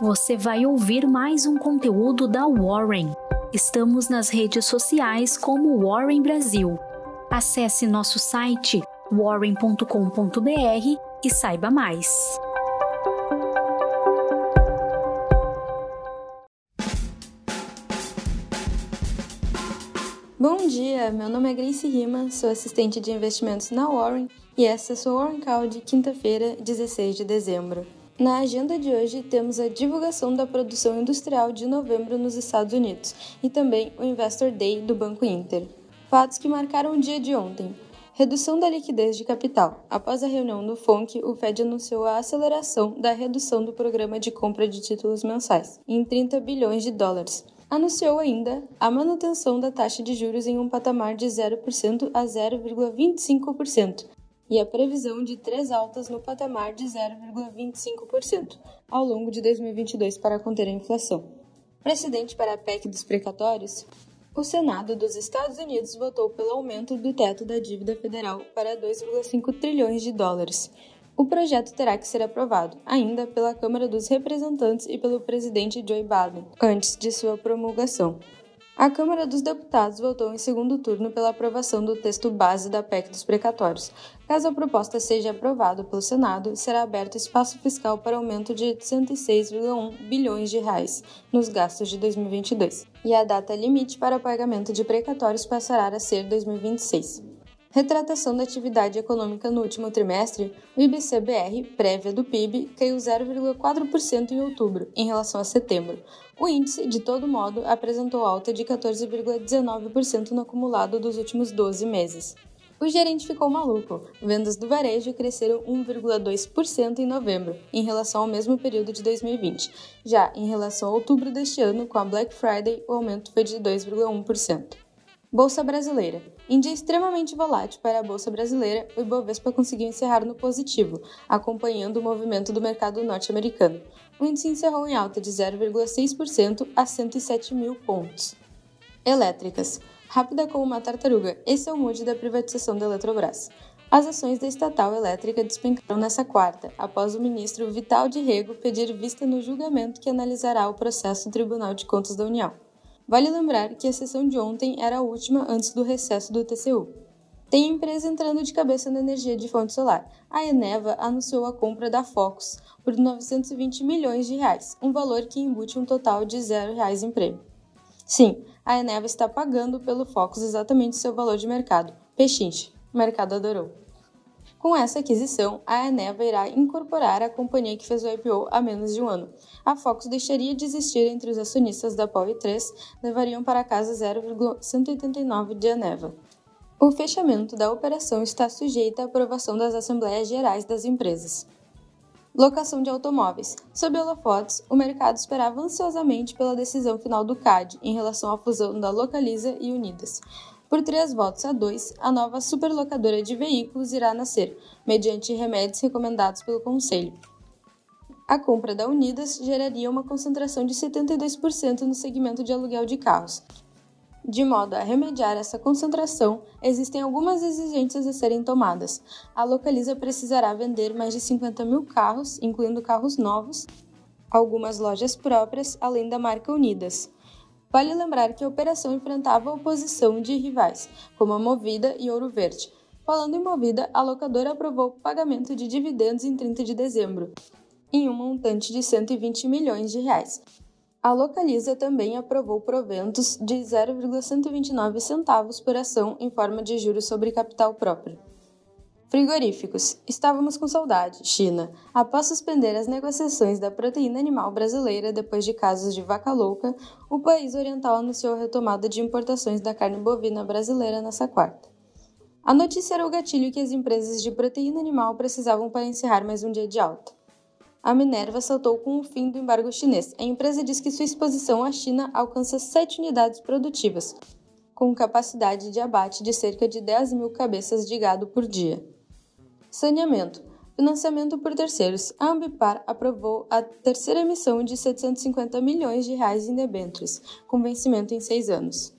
você vai ouvir mais um conteúdo da Warren. Estamos nas redes sociais como Warren Brasil. Acesse nosso site warren.com.br e saiba mais. Bom dia, meu nome é Grace Rima, sou assistente de investimentos na Warren e essa é a sua Warren Call de quinta-feira, 16 de dezembro. Na agenda de hoje temos a divulgação da produção industrial de novembro nos Estados Unidos e também o Investor Day do Banco Inter. Fatos que marcaram o dia de ontem. Redução da liquidez de capital. Após a reunião do FONC, o Fed anunciou a aceleração da redução do programa de compra de títulos mensais em 30 bilhões de dólares, anunciou ainda a manutenção da taxa de juros em um patamar de 0% a 0,25% e a previsão de três altas no patamar de 0,25% ao longo de 2022 para conter a inflação. Precedente para a PEC dos precatórios? O Senado dos Estados Unidos votou pelo aumento do teto da dívida federal para 2,5 trilhões de dólares, o projeto terá que ser aprovado ainda pela Câmara dos Representantes e pelo presidente Joe Biden, antes de sua promulgação. A Câmara dos Deputados votou em segundo turno pela aprovação do texto base da PEC dos precatórios. Caso a proposta seja aprovada pelo Senado, será aberto espaço fiscal para aumento de 106,1 bilhões de reais nos gastos de 2022. E a data limite para pagamento de precatórios passará a ser 2026. Retratação da atividade econômica no último trimestre, o IBC-BR, prévia do PIB, caiu 0,4% em outubro, em relação a setembro. O índice, de todo modo, apresentou alta de 14,19% no acumulado dos últimos 12 meses. O gerente ficou maluco. Vendas do varejo cresceram 1,2% em novembro, em relação ao mesmo período de 2020. Já em relação a outubro deste ano, com a Black Friday, o aumento foi de 2,1%. Bolsa Brasileira. Em dia extremamente volátil para a Bolsa Brasileira, o Ibovespa conseguiu encerrar no positivo, acompanhando o movimento do mercado norte-americano. O índice encerrou em alta de 0,6% a 107 mil pontos. Elétricas. Rápida como uma tartaruga, esse é o mood da privatização da Eletrobras. As ações da estatal elétrica despencaram nessa quarta, após o ministro Vital de Rego pedir vista no julgamento que analisará o processo do Tribunal de Contas da União. Vale lembrar que a sessão de ontem era a última antes do recesso do TCU. Tem empresa entrando de cabeça na energia de fonte solar. A Eneva anunciou a compra da Focus por 920 milhões de reais, um valor que embute um total de zero reais em prêmio. Sim, a Eneva está pagando pelo Focus exatamente seu valor de mercado. Pechinche. O mercado adorou. Com essa aquisição, a Eneva irá incorporar a companhia que fez o IPO há menos de um ano. A Focus deixaria de existir entre os acionistas da Power 3, levariam para casa 0,189 de Eneva. O fechamento da operação está sujeito à aprovação das Assembleias Gerais das empresas. Locação de automóveis. Sob holofotes, o mercado esperava ansiosamente pela decisão final do CAD em relação à fusão da Localiza e Unidas. Por três votos a dois, a nova superlocadora de veículos irá nascer, mediante remédios recomendados pelo Conselho. A compra da Unidas geraria uma concentração de 72% no segmento de aluguel de carros. De modo a remediar essa concentração, existem algumas exigências a serem tomadas. A Localiza precisará vender mais de 50 mil carros, incluindo carros novos, algumas lojas próprias, além da marca Unidas. Vale lembrar que a operação enfrentava a oposição de rivais, como a Movida e Ouro Verde. Falando em Movida, a locadora aprovou o pagamento de dividendos em 30 de dezembro, em um montante de 120 milhões de reais. A Localiza também aprovou proventos de 0,129 centavos por ação em forma de juros sobre capital próprio. Frigoríficos. Estávamos com saudade, China. Após suspender as negociações da proteína animal brasileira depois de casos de vaca louca, o país oriental anunciou a retomada de importações da carne bovina brasileira nessa quarta. A notícia era o gatilho que as empresas de proteína animal precisavam para encerrar mais um dia de alta. A Minerva saltou com o fim do embargo chinês. A empresa diz que sua exposição à China alcança 7 unidades produtivas, com capacidade de abate de cerca de 10 mil cabeças de gado por dia. Saneamento. Financiamento por terceiros. A Ambipar aprovou a terceira emissão de 750 milhões de reais em debêntures, com vencimento em seis anos.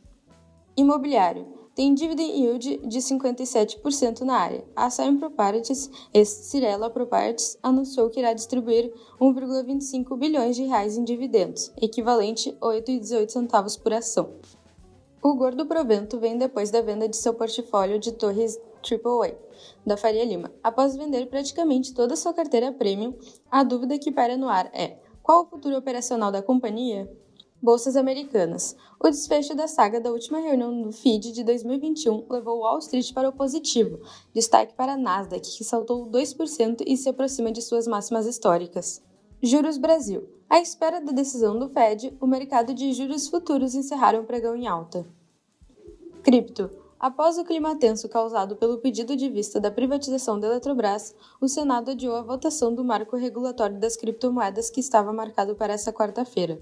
Imobiliário. tem dividend yield de 57% na área. A Simon Properties, ex-Cirela Properties, anunciou que irá distribuir 1,25 bilhões de reais em dividendos, equivalente a 8,18 centavos por ação. O gordo provento vem depois da venda de seu portfólio de torres AAA da Faria Lima. Após vender praticamente toda sua carteira premium, a dúvida que para no ar é: qual o futuro operacional da companhia? Bolsas americanas. O desfecho da saga da última reunião do FID de 2021 levou Wall Street para o positivo, destaque para a Nasdaq, que saltou 2% e se aproxima de suas máximas históricas. Juros Brasil. À espera da decisão do Fed, o mercado de juros futuros encerraram o pregão em alta. Cripto. Após o clima tenso causado pelo pedido de vista da privatização da Eletrobras, o Senado adiou a votação do marco regulatório das criptomoedas que estava marcado para essa quarta-feira.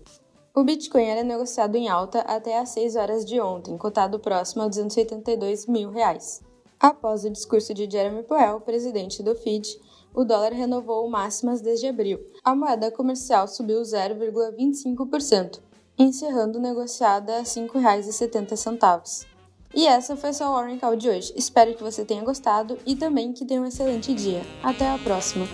O Bitcoin era negociado em alta até às 6 horas de ontem, cotado próximo a 282 mil reais. Após o discurso de Jeremy Powell, presidente do FID, o dólar renovou máximas desde abril. A moeda comercial subiu 0,25%, encerrando negociada a R$ 5,70. E essa foi a Warren Call de hoje. Espero que você tenha gostado e também que tenha um excelente dia. Até a próxima!